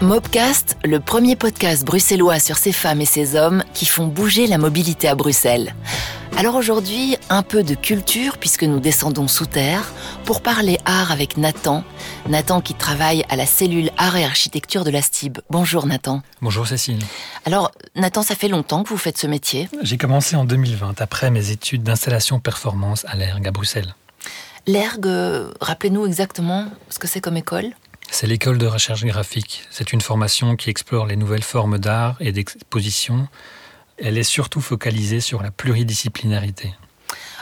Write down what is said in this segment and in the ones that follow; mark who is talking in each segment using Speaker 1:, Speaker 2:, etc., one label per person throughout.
Speaker 1: Mobcast, le premier podcast bruxellois sur ces femmes et ces hommes qui font bouger la mobilité à Bruxelles. Alors aujourd'hui, un peu de culture puisque nous descendons sous terre pour parler art avec Nathan. Nathan qui travaille à la cellule art et architecture de la STIB. Bonjour Nathan.
Speaker 2: Bonjour Cécile.
Speaker 1: Alors Nathan, ça fait longtemps que vous faites ce métier
Speaker 2: J'ai commencé en 2020 après mes études d'installation performance à l'ERG à Bruxelles.
Speaker 1: L'ERG, euh, rappelez-nous exactement ce que c'est comme école
Speaker 2: c'est l'école de recherche graphique. C'est une formation qui explore les nouvelles formes d'art et d'exposition. Elle est surtout focalisée sur la pluridisciplinarité.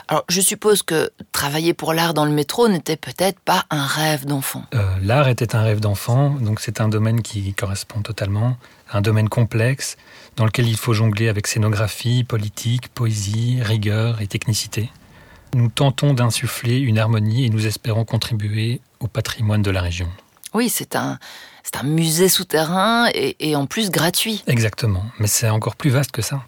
Speaker 1: Alors, je suppose que travailler pour l'art dans le métro n'était peut-être pas un rêve d'enfant.
Speaker 2: Euh, l'art était un rêve d'enfant, donc c'est un domaine qui correspond totalement, un domaine complexe dans lequel il faut jongler avec scénographie, politique, poésie, rigueur et technicité. Nous tentons d'insuffler une harmonie et nous espérons contribuer au patrimoine de la région.
Speaker 1: Oui, c'est un, c'est un musée souterrain et, en plus gratuit.
Speaker 2: Exactement, mais c'est encore plus vaste que ça.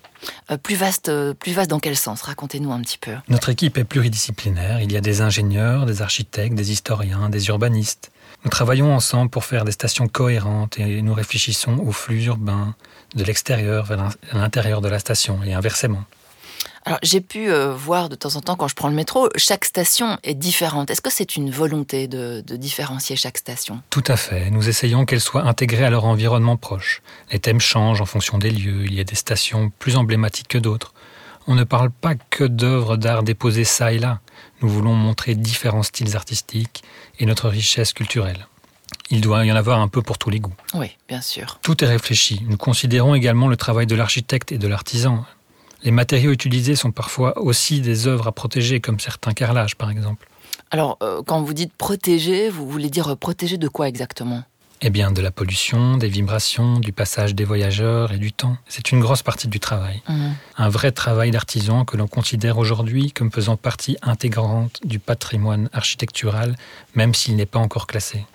Speaker 1: Euh, plus vaste, euh, plus vaste dans quel sens? Racontez-nous un petit peu.
Speaker 2: Notre équipe est pluridisciplinaire. Il y a des ingénieurs, des architectes, des historiens, des urbanistes. Nous travaillons ensemble pour faire des stations cohérentes et nous réfléchissons aux flux urbains de l'extérieur vers l'intérieur de la station et inversement.
Speaker 1: Alors j'ai pu euh, voir de temps en temps quand je prends le métro, chaque station est différente. Est-ce que c'est une volonté de, différencier chaque station?
Speaker 2: Tout à fait. Nous essayons qu'elles soient intégrées à leur environnement proche. Les thèmes changent en fonction des lieux. Il y a des stations plus emblématiques que d'autres. On ne parle pas que d'œuvres d'art déposées ça et là. Nous voulons montrer différents styles artistiques et notre richesse culturelle. Il doit y en avoir un peu pour tous les goûts.
Speaker 1: Oui, bien sûr.
Speaker 2: Tout est réfléchi. Nous considérons également le travail de l'architecte et de l'artisan. Les matériaux utilisés sont parfois aussi des œuvres à protéger, comme certains carrelages par exemple.
Speaker 1: Alors, euh, quand vous dites protéger, vous voulez dire protéger de quoi exactement?
Speaker 2: Eh bien, de la pollution, des vibrations, du passage des voyageurs et du temps. C'est une grosse partie du travail. Mmh. Un vrai travail d'artisan que l'on considère aujourd'hui comme faisant partie intégrante du patrimoine architectural, même s'il n'est pas encore classé.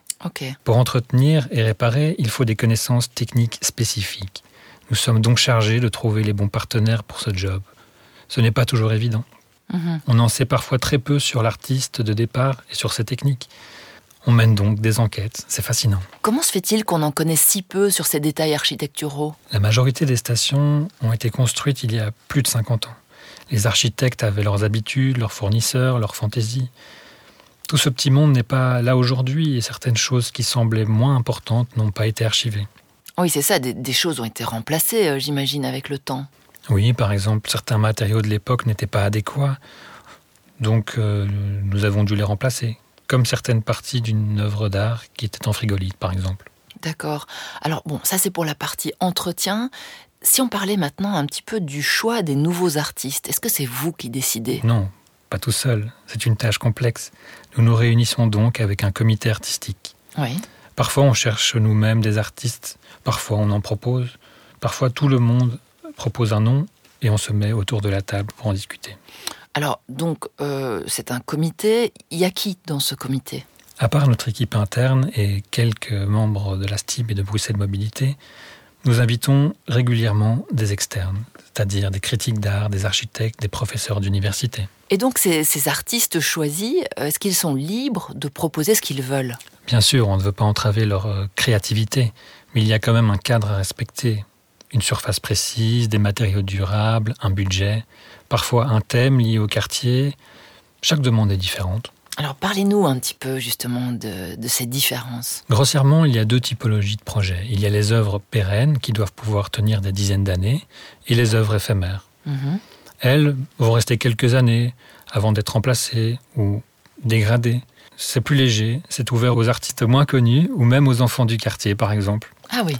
Speaker 2: Pour entretenir et réparer, il faut des connaissances techniques spécifiques. Nous sommes donc chargés de trouver les bons partenaires pour ce job. Ce n'est pas toujours évident. Mhm. On en sait parfois très peu sur l'artiste de départ et sur ses techniques. On mène donc des enquêtes, c'est fascinant.
Speaker 1: Comment se fait-il qu'on en connaisse si peu sur ces détails architecturaux?
Speaker 2: La majorité des stations ont été construites il y a plus de 50 ans. Les architectes avaient leurs habitudes, leurs fournisseurs, leurs fantaisies. Tout ce petit monde n'est pas là aujourd'hui et certaines choses qui semblaient moins importantes n'ont pas été archivées.
Speaker 1: Oui, c'est ça, des, choses ont été remplacées, euh, j'imagine, avec le temps.
Speaker 2: Oui, par exemple, certains matériaux de l'époque n'étaient pas adéquats, donc euh, nous avons dû les remplacer, comme certaines parties d'une œuvre d'art qui était en frigolite, par exemple.
Speaker 1: D'accord. Alors bon, ça c'est pour la partie entretien. Si on parlait maintenant un petit peu du choix des nouveaux artistes, est-ce que c'est vous qui décidez?
Speaker 2: Non, pas tout seul. C'est une tâche complexe. Nous nous réunissons donc avec un comité artistique.
Speaker 1: Oui.
Speaker 2: Parfois, on cherche nous-mêmes des artistes, parfois on en propose, parfois tout le monde propose un nom et on se met autour de la table pour en discuter.
Speaker 1: Alors, donc, euh, c'est un comité. Il y a qui dans ce comité?
Speaker 2: À part notre équipe interne et quelques membres de la STIB et de Bruxelles Mobilité, nous invitons régulièrement des externes, c'est-à-dire des critiques d'art, des architectes, des professeurs d'université.
Speaker 1: Et donc ces, ces artistes choisis, euh, est-ce qu'ils sont libres de proposer ce qu'ils veulent?
Speaker 2: Bien sûr, on ne veut pas entraver leur euh, créativité, mais il y a quand même un cadre à respecter. Une surface précise, des matériaux durables, un budget, parfois un thème lié au quartier. Chaque demande est différente.
Speaker 1: Alors parlez-nous un petit peu justement de, ces différences.
Speaker 2: Grossièrement, il y a deux typologies de projets. Il y a les œuvres pérennes qui doivent pouvoir tenir des dizaines d'années et les œuvres éphémères. Mhm. Elles vont rester quelques années avant d'être remplacées ou dégradées. C'est plus léger, c'est ouvert aux artistes moins connus ou même aux enfants du quartier par exemple.
Speaker 1: Ah oui.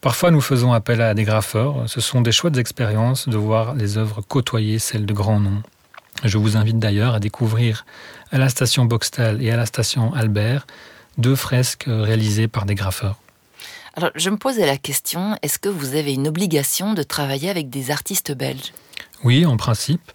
Speaker 2: Parfois, nous faisons appel à des graffeurs. Ce sont des chouettes expériences de voir les œuvres côtoyer celles de grands noms. Je vous invite d'ailleurs à découvrir à la station Boxtal et à la station Albert deux fresques réalisées par des graffeurs.
Speaker 1: Alors, je me posais la question, est-ce que vous avez une obligation de travailler avec des artistes belges?
Speaker 2: Oui, en principe.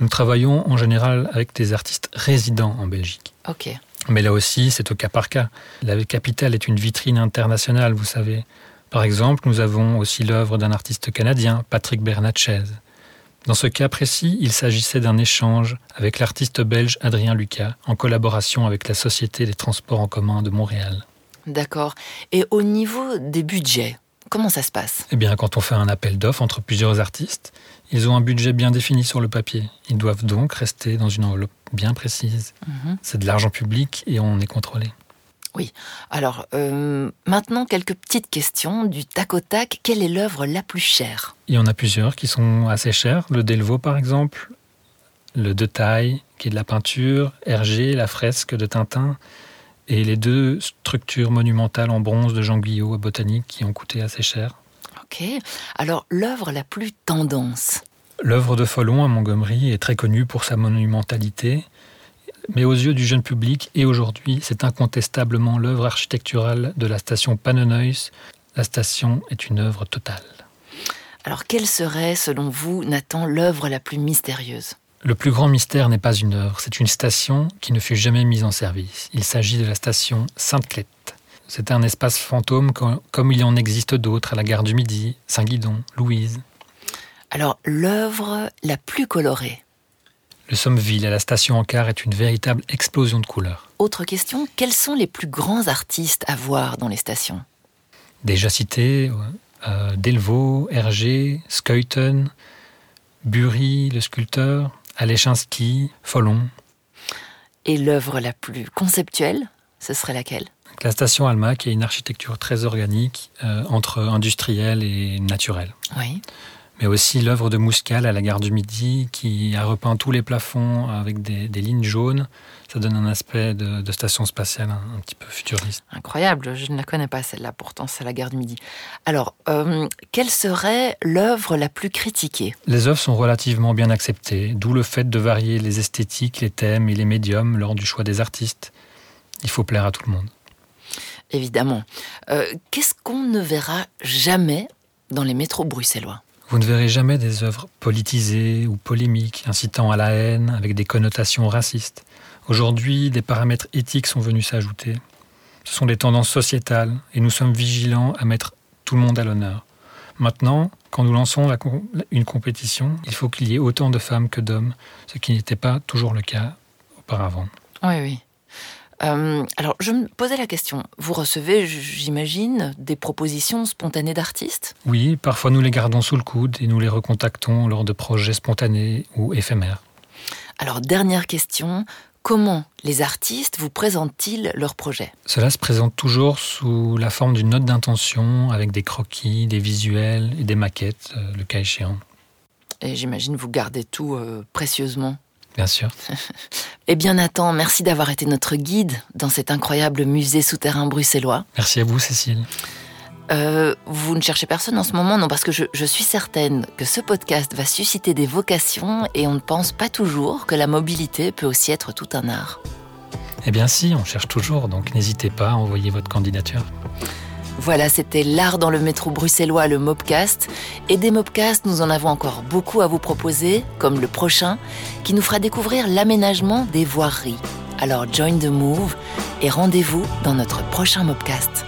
Speaker 2: Nous travaillons en général avec des artistes résidents en Belgique.
Speaker 1: Ok.
Speaker 2: Mais là aussi, c'est au cas par cas. La capitale est une vitrine internationale, vous savez. Par exemple, nous avons aussi l'œuvre d'un artiste canadien, Patrick Bernatchez. Dans ce cas précis, il s'agissait d'un échange avec l'artiste belge Adrien Lucas, en collaboration avec la Société des Transports en commun de Montréal.
Speaker 1: D'accord. Et au niveau des budgets, comment ça se passe?
Speaker 2: Eh bien, quand on fait un appel d'offres entre plusieurs artistes, ils ont un budget bien défini sur le papier. Ils doivent donc rester dans une enveloppe bien précise. Mhm. C'est de l'argent public et on est contrôlé.
Speaker 1: Oui. Alors, euh, maintenant, quelques petites questions du tac au tac. Quelle est l'œuvre la plus chère?
Speaker 2: Il y en a plusieurs qui sont assez chères. Le Delvaux, par exemple. Le De Taille, qui est de la peinture. Hergé, la fresque de Tintin. Et les deux structures monumentales en bronze de Jean Guyot à Botanique qui ont coûté assez cher.
Speaker 1: Ok. Alors, l'œuvre la plus tendance?
Speaker 2: L'œuvre de Follon à Montgomery est très connue pour sa monumentalité. Mais aux yeux du jeune public et aujourd'hui, c'est incontestablement l'œuvre architecturale de la station Pannonhuis. La station est une œuvre totale.
Speaker 1: Alors quelle serait, selon vous, Nathan, l'œuvre la plus mystérieuse?
Speaker 2: Le plus grand mystère n'est pas une œuvre, c'est une station qui ne fut jamais mise en service. Il s'agit de la station Sainte-Clette. C'est un espace fantôme comme il en existe d'autres à la gare du Midi, Saint-Guidon, Louise.
Speaker 1: Alors l'œuvre la plus colorée
Speaker 2: le Sommeville à la station en car est une véritable explosion de couleurs.
Speaker 1: Autre question, quels sont les plus grands artistes à voir dans les stations?
Speaker 2: Déjà cités, euh, Delvaux, Hergé, Skeuten, Bury, le sculpteur, Alechinsky, Follon.
Speaker 1: Et l'œuvre la plus conceptuelle, ce serait laquelle?
Speaker 2: La station Alma, qui est une architecture très organique euh, entre industriel et naturel.
Speaker 1: Oui
Speaker 2: mais aussi l'œuvre de Mouscal à la gare du Midi qui a repeint tous les plafonds avec des, lignes jaunes. Ça donne un aspect de, station spatiale un, petit peu futuriste.
Speaker 1: Incroyable, je ne la connais pas celle-là, pourtant c'est la gare du Midi. Alors, euh, quelle serait l'œuvre la plus critiquée?
Speaker 2: Les œuvres sont relativement bien acceptées, d'où le fait de varier les esthétiques, les thèmes et les médiums lors du choix des artistes. Il faut plaire à tout le monde.
Speaker 1: Évidemment. Euh, qu'est-ce qu'on ne verra jamais dans les métros bruxellois?
Speaker 2: Vous ne verrez jamais des œuvres politisées ou polémiques, incitant à la haine, avec des connotations racistes. Aujourd'hui, des paramètres éthiques sont venus s'ajouter. Ce sont des tendances sociétales et nous sommes vigilants à mettre tout le monde à l'honneur. Maintenant, quand nous lançons une compétition, il faut qu'il y ait autant de femmes que d'hommes, ce qui n'était pas toujours le cas auparavant.
Speaker 1: Oui, oui. Euh, alors, je me posais la question. Vous recevez, j'imagine, des propositions spontanées d'artistes?
Speaker 2: Oui, parfois nous les gardons sous le coude et nous les recontactons lors de projets spontanés ou éphémères.
Speaker 1: Alors, dernière question. Comment les artistes vous présentent-ils leurs projets?
Speaker 2: Cela se présente toujours sous la forme d'une note d'intention avec des croquis, des visuels et des maquettes, euh, le cas échéant.
Speaker 1: Et j'imagine vous gardez tout euh, précieusement
Speaker 2: Bien sûr.
Speaker 1: eh bien Nathan, merci d'avoir été notre guide dans cet incroyable musée souterrain bruxellois.
Speaker 2: Merci à vous Cécile.
Speaker 1: Euh, vous ne cherchez personne en ce moment, non, parce que je, je, suis certaine que ce podcast va susciter des vocations et on ne pense pas toujours que la mobilité peut aussi être tout un art.
Speaker 2: Eh bien si, on cherche toujours, donc n'hésitez pas à envoyer votre candidature.
Speaker 1: Voilà, c'était l'art dans le métro bruxellois, le Mobcast. Et des Mobcasts, nous en avons encore beaucoup à vous proposer, comme le prochain, qui nous fera découvrir l'aménagement des voiries. Alors join the move et rendez-vous dans notre prochain Mobcast.